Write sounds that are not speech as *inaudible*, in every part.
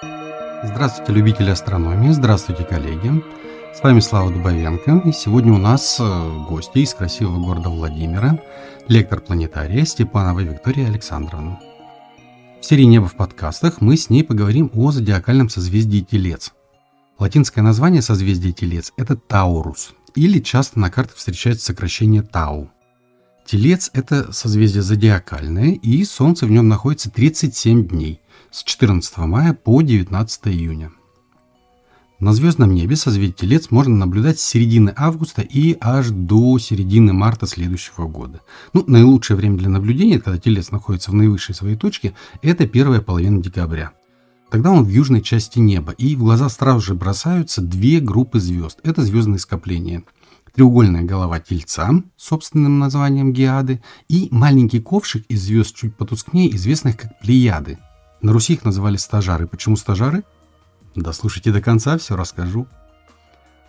Здравствуйте, любители астрономии, здравствуйте, коллеги. С вами Слава Дубовенко, и сегодня у нас э, гости из красивого города Владимира, лектор планетария Степанова Виктория Александровна. В серии «Небо в подкастах» мы с ней поговорим о зодиакальном созвездии Телец. Латинское название созвездия Телец – это Таурус, или часто на картах встречается сокращение Тау. Телец – это созвездие зодиакальное, и Солнце в нем находится 37 дней, с 14 мая по 19 июня. На звездном небе созвездие Телец можно наблюдать с середины августа и аж до середины марта следующего года. Ну, наилучшее время для наблюдения, когда Телец находится в наивысшей своей точке, это первая половина декабря. Тогда он в южной части неба, и в глаза сразу же бросаются две группы звезд. Это звездные скопления. Треугольная голова Тельца, собственным названием Геады, и маленький ковшик из звезд чуть потускнее, известных как Плеяды. На Руси их называли стажары. Почему стажары? Дослушайте до конца, все расскажу.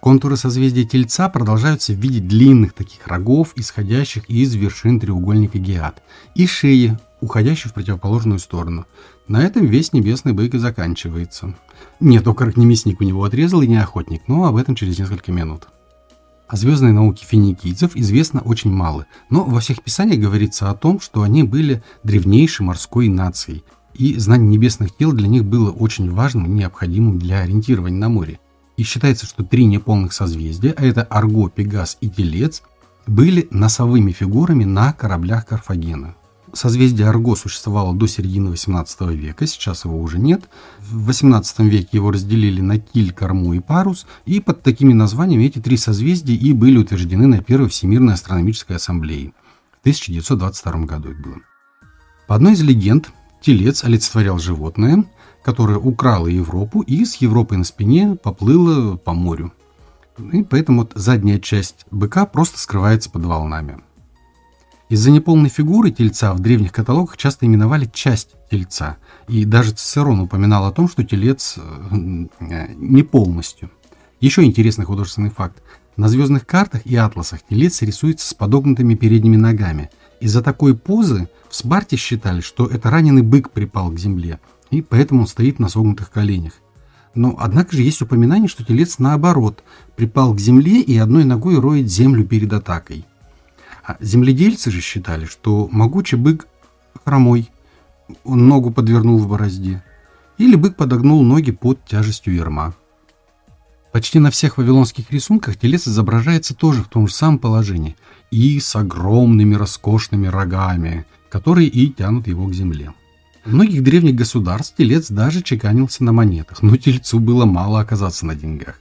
Контуры созвездия Тельца продолжаются в виде длинных таких рогов, исходящих из вершин треугольника Геат, и шеи, уходящей в противоположную сторону. На этом весь небесный бык и заканчивается. Нет, окорок не мясник у него отрезал и не охотник, но об этом через несколько минут. О звездной науке финикийцев известно очень мало, но во всех писаниях говорится о том, что они были древнейшей морской нацией – и знание небесных тел для них было очень важным и необходимым для ориентирования на море. И считается, что три неполных созвездия, а это Арго, Пегас и Телец, были носовыми фигурами на кораблях Карфагена. Созвездие Арго существовало до середины XVIII века, сейчас его уже нет. В XVIII веке его разделили на киль, корму и парус, и под такими названиями эти три созвездия и были утверждены на Первой Всемирной астрономической ассамблее. В 1922 году это было. По одной из легенд, Телец олицетворял животное, которое украло Европу и с Европой на спине поплыло по морю. И поэтому вот задняя часть быка просто скрывается под волнами. Из-за неполной фигуры тельца в древних каталогах часто именовали часть тельца. И даже Цицерон упоминал о том, что телец э, не полностью. Еще интересный художественный факт. На звездных картах и атласах телец рисуется с подогнутыми передними ногами. Из-за такой позы в Спарте считали, что это раненый бык припал к земле, и поэтому он стоит на согнутых коленях. Но однако же есть упоминание, что телец наоборот припал к земле и одной ногой роет землю перед атакой. А земледельцы же считали, что могучий бык хромой, он ногу подвернул в борозде, или бык подогнул ноги под тяжестью ерма. Почти на всех вавилонских рисунках телец изображается тоже в том же самом положении и с огромными роскошными рогами, которые и тянут его к земле. В многих древних государств телец даже чеканился на монетах, но тельцу было мало оказаться на деньгах.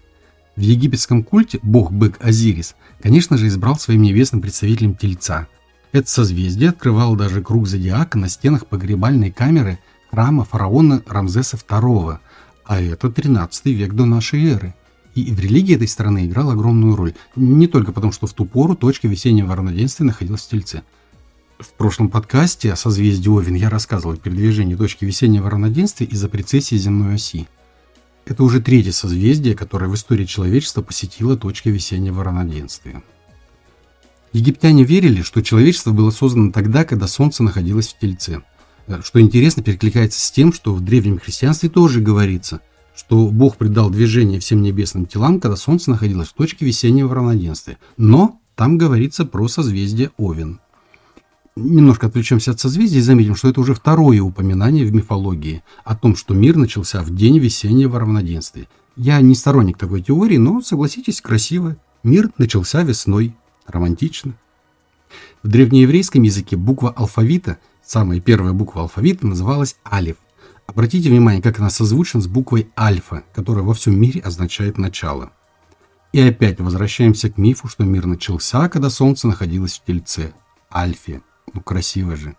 В египетском культе бог-бык Азирис, конечно же, избрал своим небесным представителем тельца. Это созвездие открывало даже круг зодиака на стенах погребальной камеры храма фараона Рамзеса II, а это 13 век до нашей эры. И в религии этой страны играл огромную роль, не только потому, что в ту пору точка весеннего равноденствия находилась в Тельце – в прошлом подкасте о созвездии Овен я рассказывал о передвижении точки весеннего равноденствия из-за прецессии земной оси. Это уже третье созвездие, которое в истории человечества посетило точки весеннего равноденствия. Египтяне верили, что человечество было создано тогда, когда Солнце находилось в Тельце. Э, что интересно, перекликается с тем, что в древнем христианстве тоже говорится, что Бог придал движение всем небесным телам, когда Солнце находилось в точке весеннего равноденствия. Но там говорится про созвездие Овен – немножко отвлечемся от созвездий и заметим, что это уже второе упоминание в мифологии о том, что мир начался в день весеннего равноденствия. Я не сторонник такой теории, но, согласитесь, красиво. Мир начался весной. Романтично. В древнееврейском языке буква алфавита, самая первая буква алфавита, называлась алиф. Обратите внимание, как она созвучна с буквой альфа, которая во всем мире означает начало. И опять возвращаемся к мифу, что мир начался, когда Солнце находилось в Тельце, Альфе. Ну, красиво же.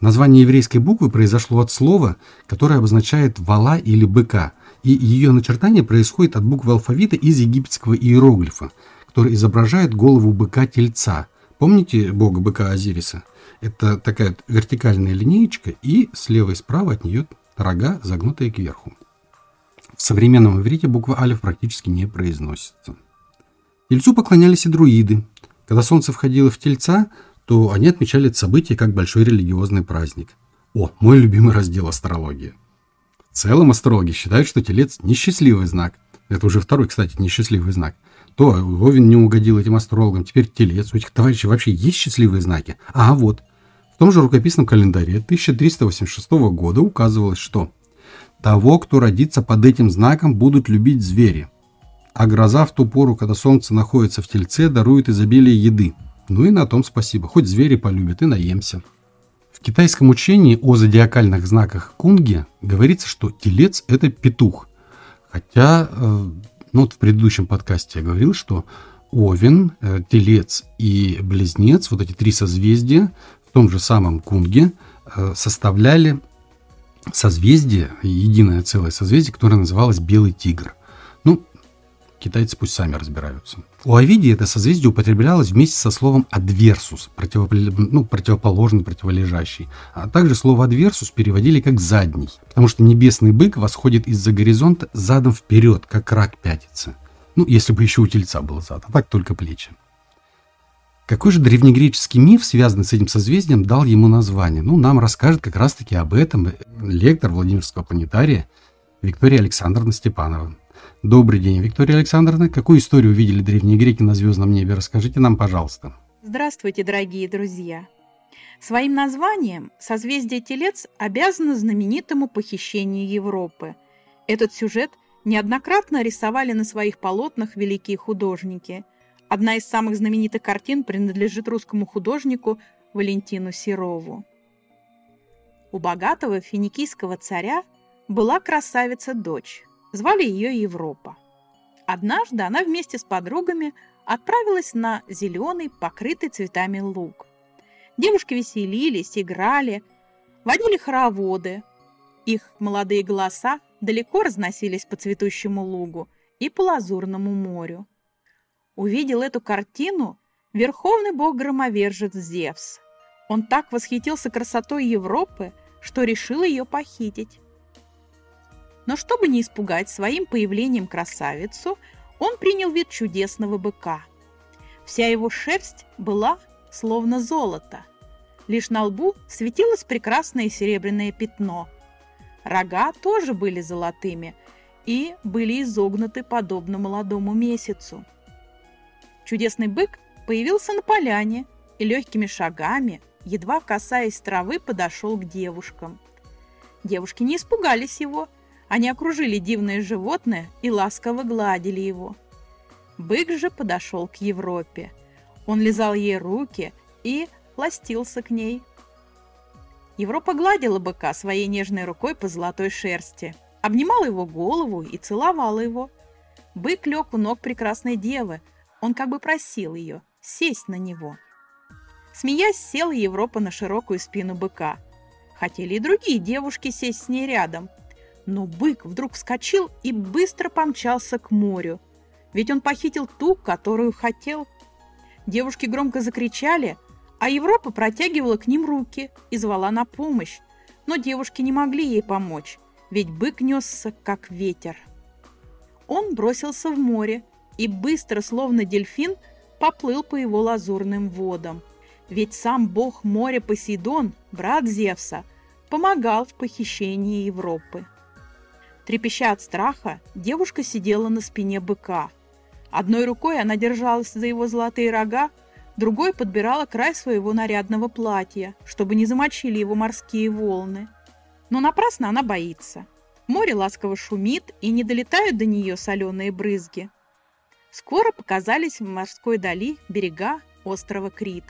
Название еврейской буквы произошло от слова, которое обозначает вала или быка, и ее начертание происходит от буквы алфавита из египетского иероглифа, который изображает голову быка-тельца. Помните бога быка Азириса? Это такая вертикальная линеечка, и слева и справа от нее рога, загнутые кверху. В современном иврите буква алиф практически не произносится. Тельцу поклонялись и друиды. Когда солнце входило в тельца, то они отмечали это событие как большой религиозный праздник. О, мой любимый раздел астрологии. В целом астрологи считают, что телец – несчастливый знак. Это уже второй, кстати, несчастливый знак. То Овен не угодил этим астрологам, теперь телец. У этих товарищей вообще есть счастливые знаки? А вот, в том же рукописном календаре 1386 года указывалось, что того, кто родится под этим знаком, будут любить звери. А гроза в ту пору, когда солнце находится в тельце, дарует изобилие еды. Ну и на том спасибо. Хоть звери полюбят и наемся. В китайском учении о зодиакальных знаках кунги говорится, что телец – это петух. Хотя, э, ну вот в предыдущем подкасте я говорил, что Овен, э, Телец и Близнец, вот эти три созвездия в том же самом Кунге э, составляли созвездие, единое целое созвездие, которое называлось Белый Тигр. Китайцы пусть сами разбираются. У Овидии это созвездие употреблялось вместе со словом «адверсус», противоп... ну, противоположный, противолежащий. А также слово «адверсус» переводили как «задний», потому что небесный бык восходит из-за горизонта задом вперед, как рак пятится. Ну, если бы еще у тельца был зад, а так только плечи. Какой же древнегреческий миф, связанный с этим созвездием, дал ему название? Ну, нам расскажет как раз-таки об этом лектор Владимирского планетария Виктория Александровна Степанова. Добрый день, Виктория Александровна. Какую историю увидели древние греки на звездном небе? Расскажите нам, пожалуйста. Здравствуйте, дорогие друзья. Своим названием созвездие Телец обязано знаменитому похищению Европы. Этот сюжет неоднократно рисовали на своих полотнах великие художники. Одна из самых знаменитых картин принадлежит русскому художнику Валентину Серову. У богатого финикийского царя была красавица-дочь, Звали ее Европа. Однажды она вместе с подругами отправилась на зеленый, покрытый цветами луг. Девушки веселились, играли, водили хороводы. Их молодые голоса далеко разносились по цветущему лугу и по лазурному морю. Увидел эту картину верховный бог-громовержец Зевс. Он так восхитился красотой Европы, что решил ее похитить. Но чтобы не испугать своим появлением красавицу, он принял вид чудесного быка. Вся его шерсть была словно золото. Лишь на лбу светилось прекрасное серебряное пятно. Рога тоже были золотыми и были изогнуты подобно молодому месяцу. Чудесный бык появился на поляне и легкими шагами, едва касаясь травы, подошел к девушкам. Девушки не испугались его – они окружили дивное животное и ласково гладили его. Бык же подошел к Европе. Он лизал ей руки и ластился к ней. Европа гладила быка своей нежной рукой по золотой шерсти, обнимала его голову и целовала его. Бык лег у ног прекрасной девы, он как бы просил ее сесть на него. Смеясь, села Европа на широкую спину быка. Хотели и другие девушки сесть с ней рядом – но бык вдруг вскочил и быстро помчался к морю. Ведь он похитил ту, которую хотел. Девушки громко закричали, а Европа протягивала к ним руки и звала на помощь. Но девушки не могли ей помочь, ведь бык несся, как ветер. Он бросился в море и быстро, словно дельфин, поплыл по его лазурным водам. Ведь сам бог моря Посейдон, брат Зевса, помогал в похищении Европы. Трепеща от страха, девушка сидела на спине быка. Одной рукой она держалась за его золотые рога, другой подбирала край своего нарядного платья, чтобы не замочили его морские волны. Но напрасно она боится. Море ласково шумит, и не долетают до нее соленые брызги. Скоро показались в морской дали берега острова Крит.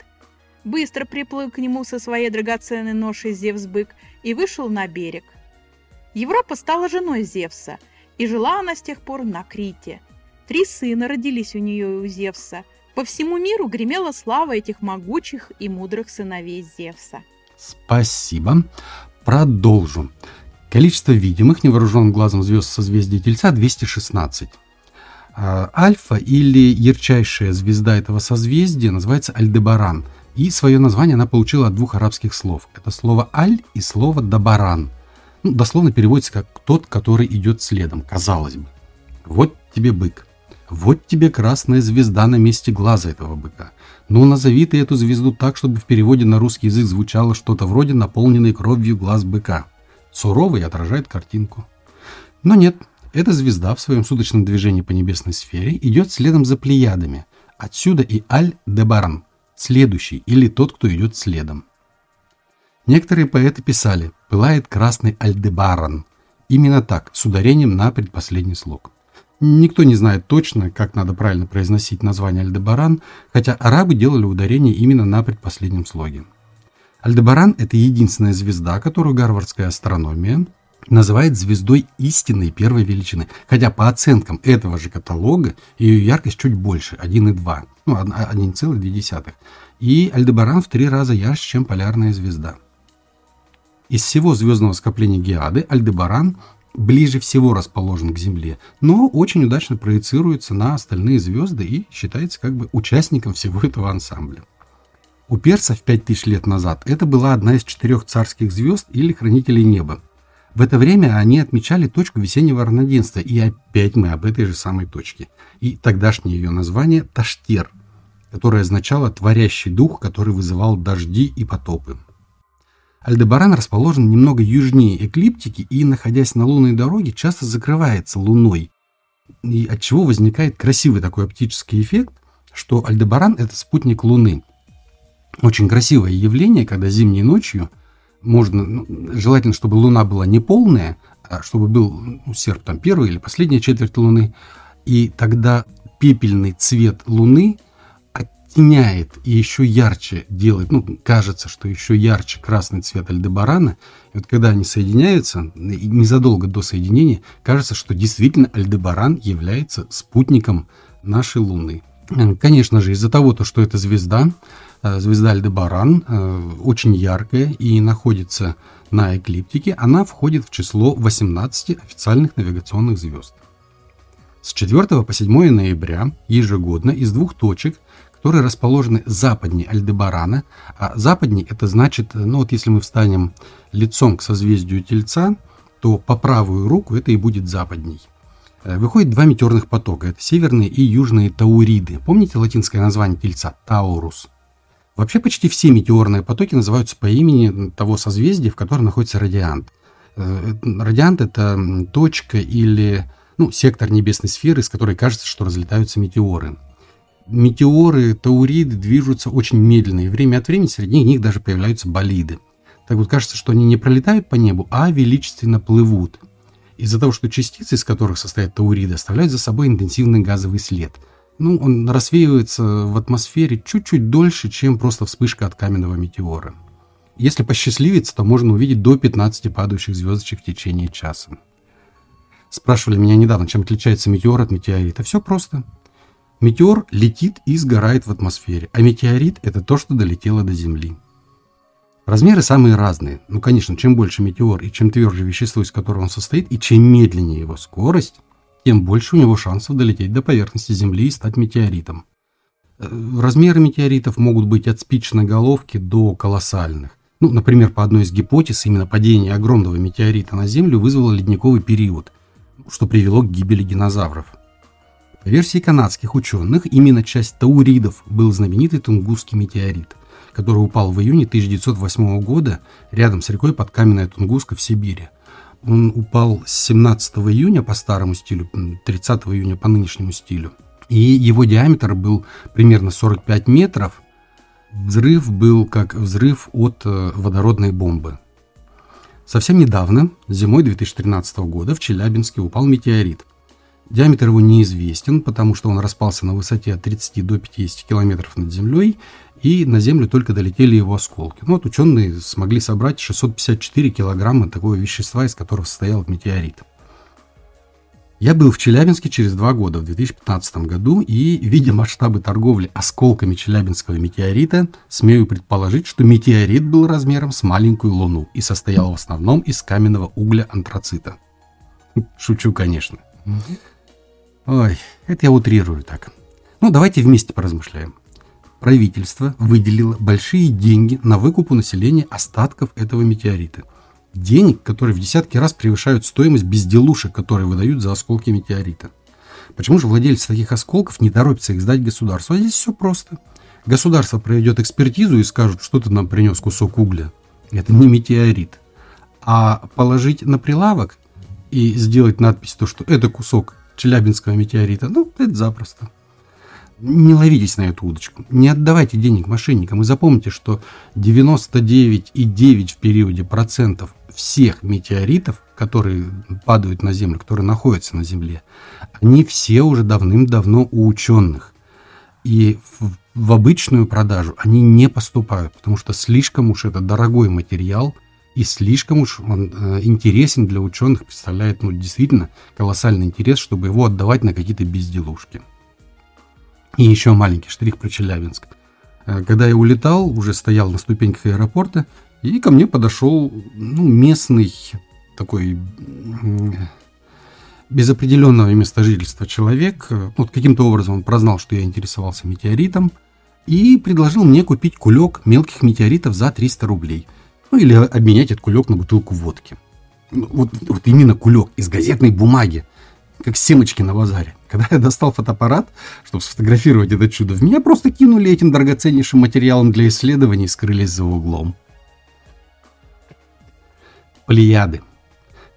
Быстро приплыл к нему со своей драгоценной ношей Зевс-бык и вышел на берег – Европа стала женой Зевса, и жила она с тех пор на Крите. Три сына родились у нее и у Зевса. По всему миру гремела слава этих могучих и мудрых сыновей Зевса. Спасибо. Продолжу. Количество видимых невооруженным глазом звезд созвездия Тельца 216. А, альфа или ярчайшая звезда этого созвездия называется Альдебаран. И свое название она получила от двух арабских слов. Это слово «аль» и слово «дабаран». Ну, дословно переводится как «тот, который идет следом», казалось бы. Вот тебе бык. Вот тебе красная звезда на месте глаза этого быка. Ну, назови ты эту звезду так, чтобы в переводе на русский язык звучало что-то вроде наполненной кровью глаз быка. Суровый отражает картинку. Но нет, эта звезда в своем суточном движении по небесной сфере идет следом за Плеядами. Отсюда и Аль-Дебаран, следующий или тот, кто идет следом. Некоторые поэты писали «пылает красный Альдебаран». Именно так, с ударением на предпоследний слог. Никто не знает точно, как надо правильно произносить название Альдебаран, хотя арабы делали ударение именно на предпоследнем слоге. Альдебаран – это единственная звезда, которую гарвардская астрономия называет звездой истинной первой величины, хотя по оценкам этого же каталога ее яркость чуть больше, 1,2, ну 1,2. И Альдебаран в три раза ярче, чем полярная звезда. Из всего звездного скопления Геады Альдебаран ближе всего расположен к Земле, но очень удачно проецируется на остальные звезды и считается как бы участником всего этого ансамбля. У персов 5000 лет назад это была одна из четырех царских звезд или хранителей неба. В это время они отмечали точку весеннего равноденствия, и опять мы об этой же самой точке. И тогдашнее ее название – Таштер, которое означало «творящий дух, который вызывал дожди и потопы». Альдебаран расположен немного южнее эклиптики и, находясь на лунной дороге, часто закрывается луной. И от чего возникает красивый такой оптический эффект, что Альдебаран – это спутник Луны. Очень красивое явление, когда зимней ночью можно, ну, желательно, чтобы Луна была не полная, а чтобы был ну, серп там первая или последняя четверть Луны, и тогда пепельный цвет Луны – оттеняет и еще ярче делает, ну, кажется, что еще ярче красный цвет Альдебарана. И вот когда они соединяются, незадолго до соединения, кажется, что действительно Альдебаран является спутником нашей Луны. Конечно же, из-за того, что это звезда, э, звезда Альдебаран, э, очень яркая и находится на эклиптике, она входит в число 18 официальных навигационных звезд. С 4 по 7 ноября ежегодно из двух точек – которые расположены западнее Альдебарана. А западнее это значит, ну вот если мы встанем лицом к созвездию Тельца, то по правую руку это и будет западней. Э, выходит два метеорных потока. Это северные и южные Тауриды. Помните латинское название Тельца? Таурус. Вообще почти все метеорные потоки называются по имени того созвездия, в котором находится радиант. Э, радиант – это точка или ну, сектор небесной сферы, с которой кажется, что разлетаются метеоры метеоры, тауриды движутся очень медленно, и время от времени среди них даже появляются болиды. Так вот кажется, что они не пролетают по небу, а величественно плывут. Из-за того, что частицы, из которых состоят тауриды, оставляют за собой интенсивный газовый след. Ну, он рассеивается в атмосфере чуть-чуть дольше, чем просто вспышка от каменного метеора. Если посчастливится, то можно увидеть до 15 падающих звездочек в течение часа. Спрашивали меня недавно, чем отличается метеор от метеорита. Все просто. Метеор летит и сгорает в атмосфере, а метеорит – это то, что долетело до Земли. Размеры самые разные. Ну, конечно, чем больше метеор и чем тверже вещество, из которого он состоит, и чем медленнее его скорость, тем больше у него шансов долететь до поверхности Земли и стать метеоритом. Э, размеры метеоритов могут быть от спичной головки до колоссальных. Ну, например, по одной из гипотез, именно падение огромного метеорита на Землю вызвало ледниковый период, что привело к гибели динозавров. По версии канадских ученых, именно часть тауридов был знаменитый Тунгусский метеорит, который упал в июне 1908 года рядом с рекой под Каменная Тунгуска в Сибири. Он упал с 17 июня по старому стилю, 30 июня по нынешнему стилю. И его диаметр был примерно 45 метров. Взрыв был как взрыв от э, водородной бомбы. Совсем недавно, зимой 2013 года, в Челябинске упал метеорит – Диаметр его неизвестен, потому что он распался на высоте от 30 до 50 километров над землей, и на Землю только долетели его осколки. Ну, вот ученые смогли собрать 654 килограмма такого вещества, из которого состоял метеорит. Я был в Челябинске через два года, в 2015 году, и, видя масштабы торговли осколками челябинского метеорита, смею предположить, что метеорит был размером с маленькую Луну и состоял в основном из каменного угля антрацита. Шучу, конечно. Ой, это я утрирую так. Ну, давайте вместе поразмышляем. Правительство выделило большие деньги на выкуп у населения остатков этого метеорита. Денег, которые в десятки раз превышают стоимость безделушек, которые выдают за осколки метеорита. Почему же владельцы таких осколков не торопятся их сдать государству? А здесь все просто. Государство проведет экспертизу и скажут, что ты нам принес кусок угля. Это не метеорит. А положить на прилавок и сделать надпись, то, что это кусок Челябинского метеорита, ну, это запросто. Не ловитесь на эту удочку. Не отдавайте денег мошенникам. И запомните, что 99,9 в периоде процентов всех метеоритов, которые падают на Землю, которые находятся на Земле, они все уже давным-давно у ученых. И в, в обычную продажу они не поступают, потому что слишком уж это дорогой материал, и слишком уж он э, интересен для ученых, представляет ну, действительно колоссальный интерес, чтобы его отдавать на какие-то безделушки. И еще маленький штрих про Челябинск. Э, когда я улетал, уже стоял на ступеньках аэропорта, и ко мне подошел ну, местный такой без определенного места жительства человек. Вот каким-то образом он прознал, что я интересовался метеоритом, и предложил мне купить кулек мелких метеоритов за 300 рублей. Ну или обменять этот кулек на бутылку водки. Вот, вот именно кулек из газетной бумаги как семечки на базаре. Когда я достал фотоаппарат, чтобы сфотографировать это чудо, в меня просто кинули этим драгоценнейшим материалом для исследований и скрылись за углом. Плеяды.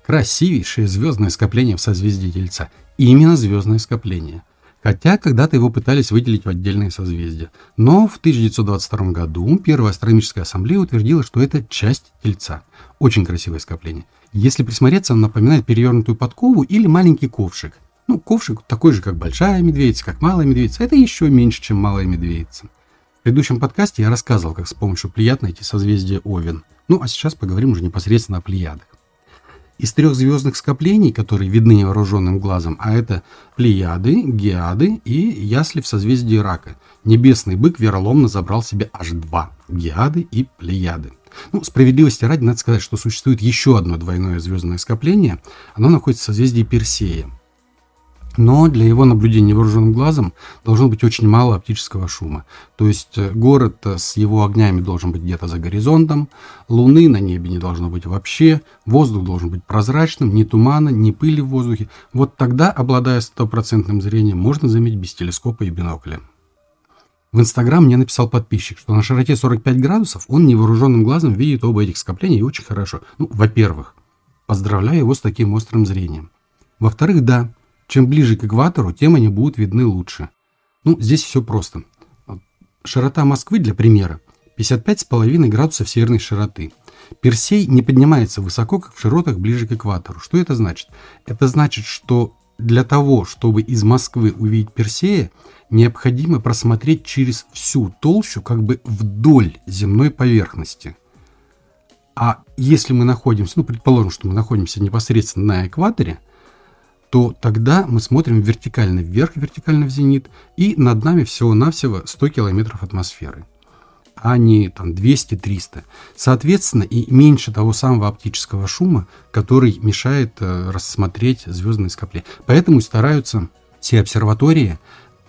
Красивейшее звездное скопление в созвездии Тельца. Именно звездное скопление. Хотя когда-то его пытались выделить в отдельные созвездия. Но в 1922 году Первая астрономическая ассамблея утвердила, что это часть Тельца. Очень красивое скопление. Если присмотреться, он напоминает перевернутую подкову или маленький ковшик. Ну, ковшик такой же, как большая медведица, как малая медведица. Это еще меньше, чем малая медведица. В предыдущем подкасте я рассказывал, как с помощью плеяд найти созвездие Овен. Ну, а сейчас поговорим уже непосредственно о плеядах. Из трех звездных скоплений, которые видны невооруженным глазом, а это Плеяды, Геады и Ясли в созвездии Рака, небесный бык вероломно забрал себе аж два – Геады и Плеяды. Ну, справедливости ради, надо сказать, что существует еще одно двойное звездное скопление. Оно находится в созвездии Персея. Но для его наблюдения невооруженным глазом должно быть очень мало оптического шума. То есть э, город э, с его огнями должен быть где-то за горизонтом, луны на небе не должно быть вообще, воздух должен быть прозрачным, ни тумана, ни пыли в воздухе. Вот тогда, обладая стопроцентным зрением, можно заметить без телескопа и бинокля. В Инстаграм мне написал подписчик, что на широте 45 градусов он невооруженным глазом видит оба этих скопления и очень хорошо. Ну, во-первых, поздравляю его с таким острым зрением. Во-вторых, да, чем ближе к экватору, тем они будут видны лучше. Ну, здесь все просто. Широта Москвы, для примера, 55,5 градусов северной широты. Персей не поднимается высоко, как в широтах ближе к экватору. Что это значит? Это значит, что для того, чтобы из Москвы увидеть Персея, необходимо просмотреть через всю толщу, как бы вдоль земной поверхности. А если мы находимся, ну, предположим, что мы находимся непосредственно на экваторе, то тогда мы смотрим вертикально вверх, вертикально в зенит, и над нами всего-навсего 100 километров атмосферы, а не там 200-300. Соответственно, и меньше того самого оптического шума, который мешает э, рассмотреть звездные скопления. Поэтому стараются все обсерватории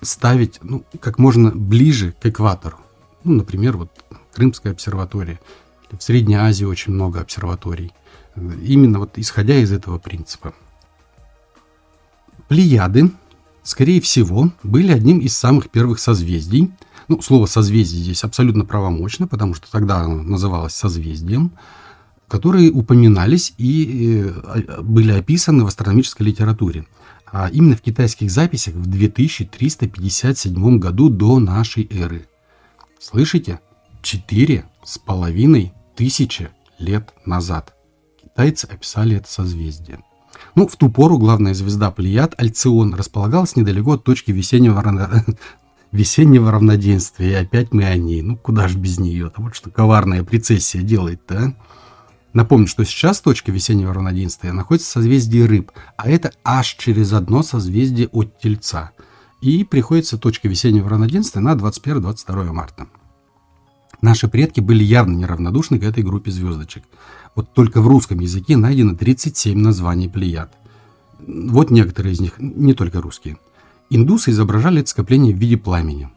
ставить ну, как можно ближе к экватору. Ну, например, вот Крымская обсерватория. В Средней Азии очень много обсерваторий. Именно вот исходя из этого принципа. Плеяды, скорее всего, были одним из самых первых созвездий. Ну, слово «созвездие» здесь абсолютно правомочно, потому что тогда оно называлось созвездием, которые упоминались и э, были описаны в астрономической литературе а именно в китайских записях в 2357 году до нашей эры. Слышите? Четыре с половиной тысячи лет назад китайцы описали это созвездие. Ну, в ту пору главная звезда Плеяд, Альцион, располагалась недалеко от точки весеннего, равно... *laughs* весеннего равноденствия. И опять мы о ней. Ну, куда же без нее? Вот что коварная прецессия делает-то, а? Напомню, что сейчас точка весеннего равноденствия находится в созвездии рыб, а это аж через одно созвездие от Тельца. И приходится точка весеннего равноденствия на 21-22 марта. Наши предки были явно неравнодушны к этой группе звездочек. Вот только в русском языке найдено 37 названий плеяд. Вот некоторые из них, не только русские. Индусы изображали это скопление в виде пламени.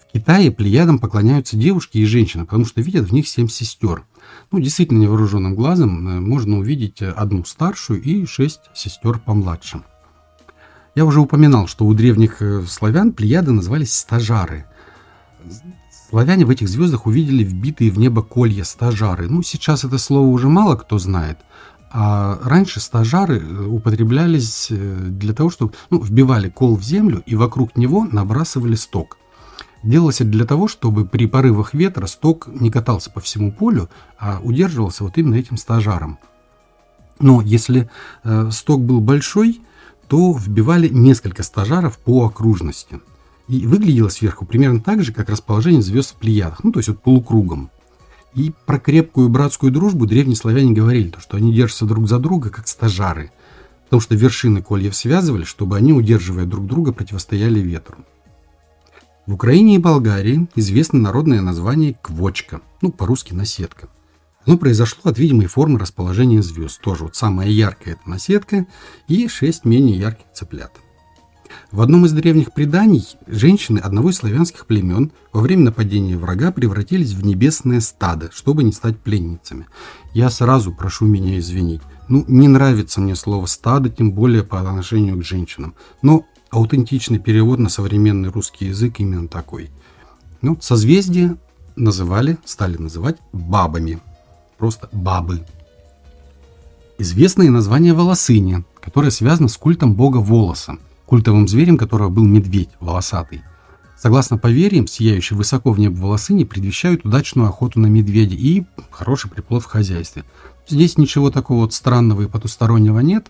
В Китае плеядам поклоняются девушки и женщины, потому что видят в них семь сестер – ну, действительно, невооруженным глазом э, можно увидеть э, одну старшую и шесть сестер помладше. Я уже упоминал, что у древних э, славян плеяды назывались стажары. Славяне в этих звездах увидели вбитые в небо колья стажары. Ну, сейчас это слово уже мало кто знает, А раньше стажары э, употреблялись э, для того, чтобы ну, вбивали кол в землю и вокруг него набрасывали сток. Делалось это для того, чтобы при порывах ветра сток не катался по всему полю, а удерживался вот именно этим стажаром. Но если э, сток был большой, то вбивали несколько стажаров по окружности. И выглядело сверху примерно так же, как расположение звезд в Плеядах, ну то есть вот полукругом. И про крепкую братскую дружбу древние славяне говорили, то, что они держатся друг за друга, как стажары, потому что вершины кольев связывали, чтобы они, удерживая друг друга, противостояли ветру. В Украине и Болгарии известно народное название «квочка», ну, по-русски «наседка». Оно произошло от видимой формы расположения звезд. Тоже вот самая яркая это наседка и шесть менее ярких цыплят. В одном из древних преданий женщины одного из славянских племен во время нападения врага превратились в небесное стадо, чтобы не стать пленницами. Я сразу прошу меня извинить. Ну, не нравится мне слово «стадо», тем более по отношению к женщинам. Но аутентичный перевод на современный русский язык именно такой. Ну, созвездие называли, стали называть бабами просто бабы. Известное название волосыни, которое связано с культом бога волоса, культовым зверем которого был медведь, волосатый. Согласно поверьям, сияющие высоко в небо волосыни предвещают удачную охоту на медведя и хороший приплод в хозяйстве. Здесь ничего такого вот странного и потустороннего нет.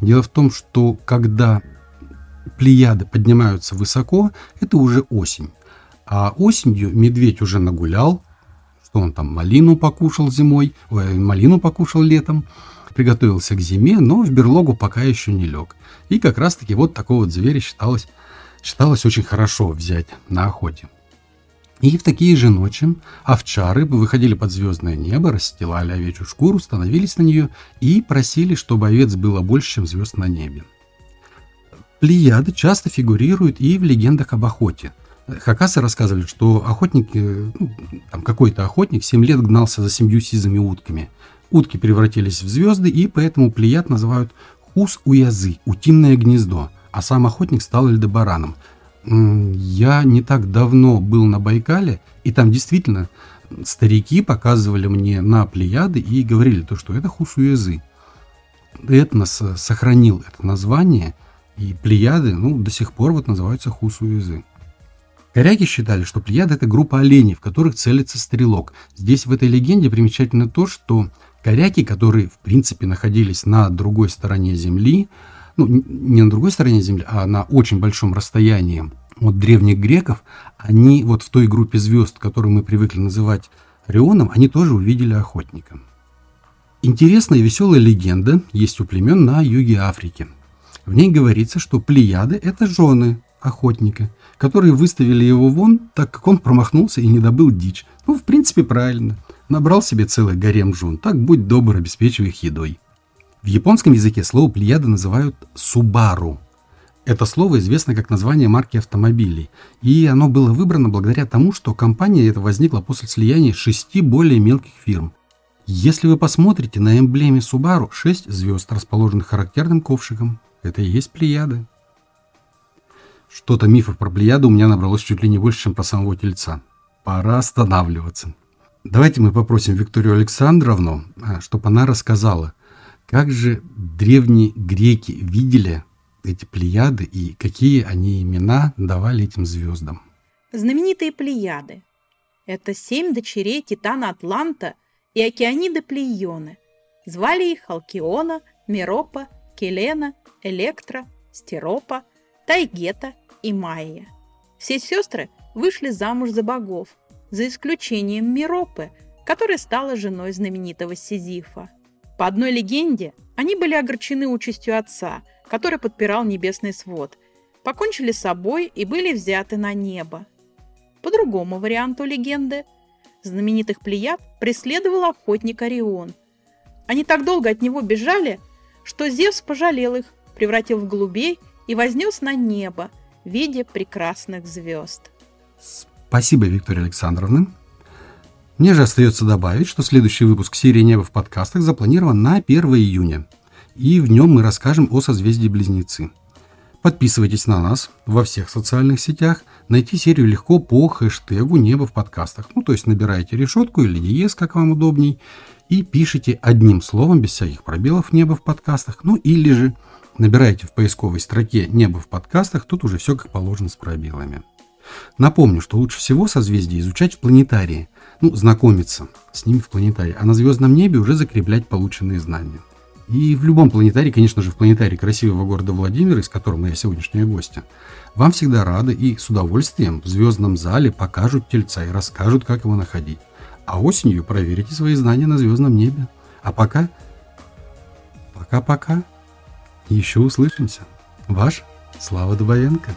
Дело в том, что когда плеяды поднимаются высоко, это уже осень. А осенью медведь уже нагулял, что он там малину покушал зимой, ой, малину покушал летом, приготовился к зиме, но в берлогу пока еще не лег. И как раз-таки вот такого вот зверя считалось, считалось очень хорошо взять на охоте. И в такие же ночи овчары выходили под звездное небо, расстилали овечью шкуру, становились на нее и просили, чтобы овец было больше, чем звезд на небе. Плеяды часто фигурируют и в легендах об охоте – Хакасы рассказывали, что охотник, ну, там какой-то охотник 7 лет гнался за семью сизыми утками. Утки превратились в звезды, и поэтому плеяд называют хус-уязы, утиное гнездо, а сам охотник стал эльдебараном. Я не так давно был на Байкале, и там действительно старики показывали мне на плеяды и говорили то, что это хус-уязы. Этнос сохранил это название, и плеяды ну, до сих пор вот называются хус-уязы. Коряки считали, что Плеяда – это группа оленей, в которых целится стрелок. Здесь в этой легенде примечательно то, что коряки, которые в принципе находились на другой стороне Земли, ну, не на другой стороне Земли, а на очень большом расстоянии от древних греков, они вот в той группе звезд, которую мы привыкли называть Рионом, они тоже увидели охотника. Интересная и веселая легенда есть у племен на юге Африки. В ней говорится, что плеяды – это жены охотника, которые выставили его вон, так как он промахнулся и не добыл дичь. Ну, в принципе, правильно. Набрал себе целый гарем жен, так будь добр, обеспечивай их едой. В японском языке слово плеяда называют «субару». Это слово известно как название марки автомобилей, и оно было выбрано благодаря тому, что компания эта возникла после слияния шести более мелких фирм. Если вы посмотрите на эмблеме Subaru 6 звезд, расположенных характерным ковшиком, это и есть плеяда. Что-то мифов про Плеяду у меня набралось чуть ли не больше, чем про самого Тельца. Пора останавливаться. Давайте мы попросим Викторию Александровну, а, чтобы она рассказала, как же древние греки видели эти Плеяды и какие они имена давали этим звездам. Знаменитые Плеяды – это семь дочерей Титана Атланта и Океаниды Плеоны. Звали их Алкиона, Миропа, Келена, Электра, Стеропа – Тайгета и Майя. Все сестры вышли замуж за богов, за исключением Миропы, которая стала женой знаменитого Сизифа. По одной легенде, они были огорчены участью отца, который подпирал небесный свод, покончили с собой и были взяты на небо. По другому варианту легенды, знаменитых плеяд преследовал охотник Орион. Они так долго от него бежали, что Зевс пожалел их, превратил в голубей и вознес на небо в виде прекрасных звезд. Спасибо, Виктория Александровна. Мне же остается добавить, что следующий выпуск серии «Небо в подкастах» запланирован на 1 июня. И в нем мы расскажем о созвездии Близнецы. Подписывайтесь на нас во всех социальных сетях. Найти серию легко по хэштегу «Небо в подкастах». Ну, то есть набираете решетку или диез, как вам удобней, и пишите одним словом, без всяких пробелов «Небо в подкастах», ну или же набираете в поисковой строке «Небо в подкастах», тут уже все как положено с пробелами. Напомню, что лучше всего созвездие изучать в планетарии, ну, знакомиться с ними в планетарии, а на звездном небе уже закреплять полученные знания. И в любом планетарии, конечно же, в планетарии красивого города Владимира, из которого моя сегодняшняя гостья, вам всегда рады и с удовольствием в звездном зале покажут тельца и расскажут, как его находить. А осенью проверите свои знания на звездном небе. А пока... Пока-пока. Еще услышимся. Ваш Слава Дубовенко.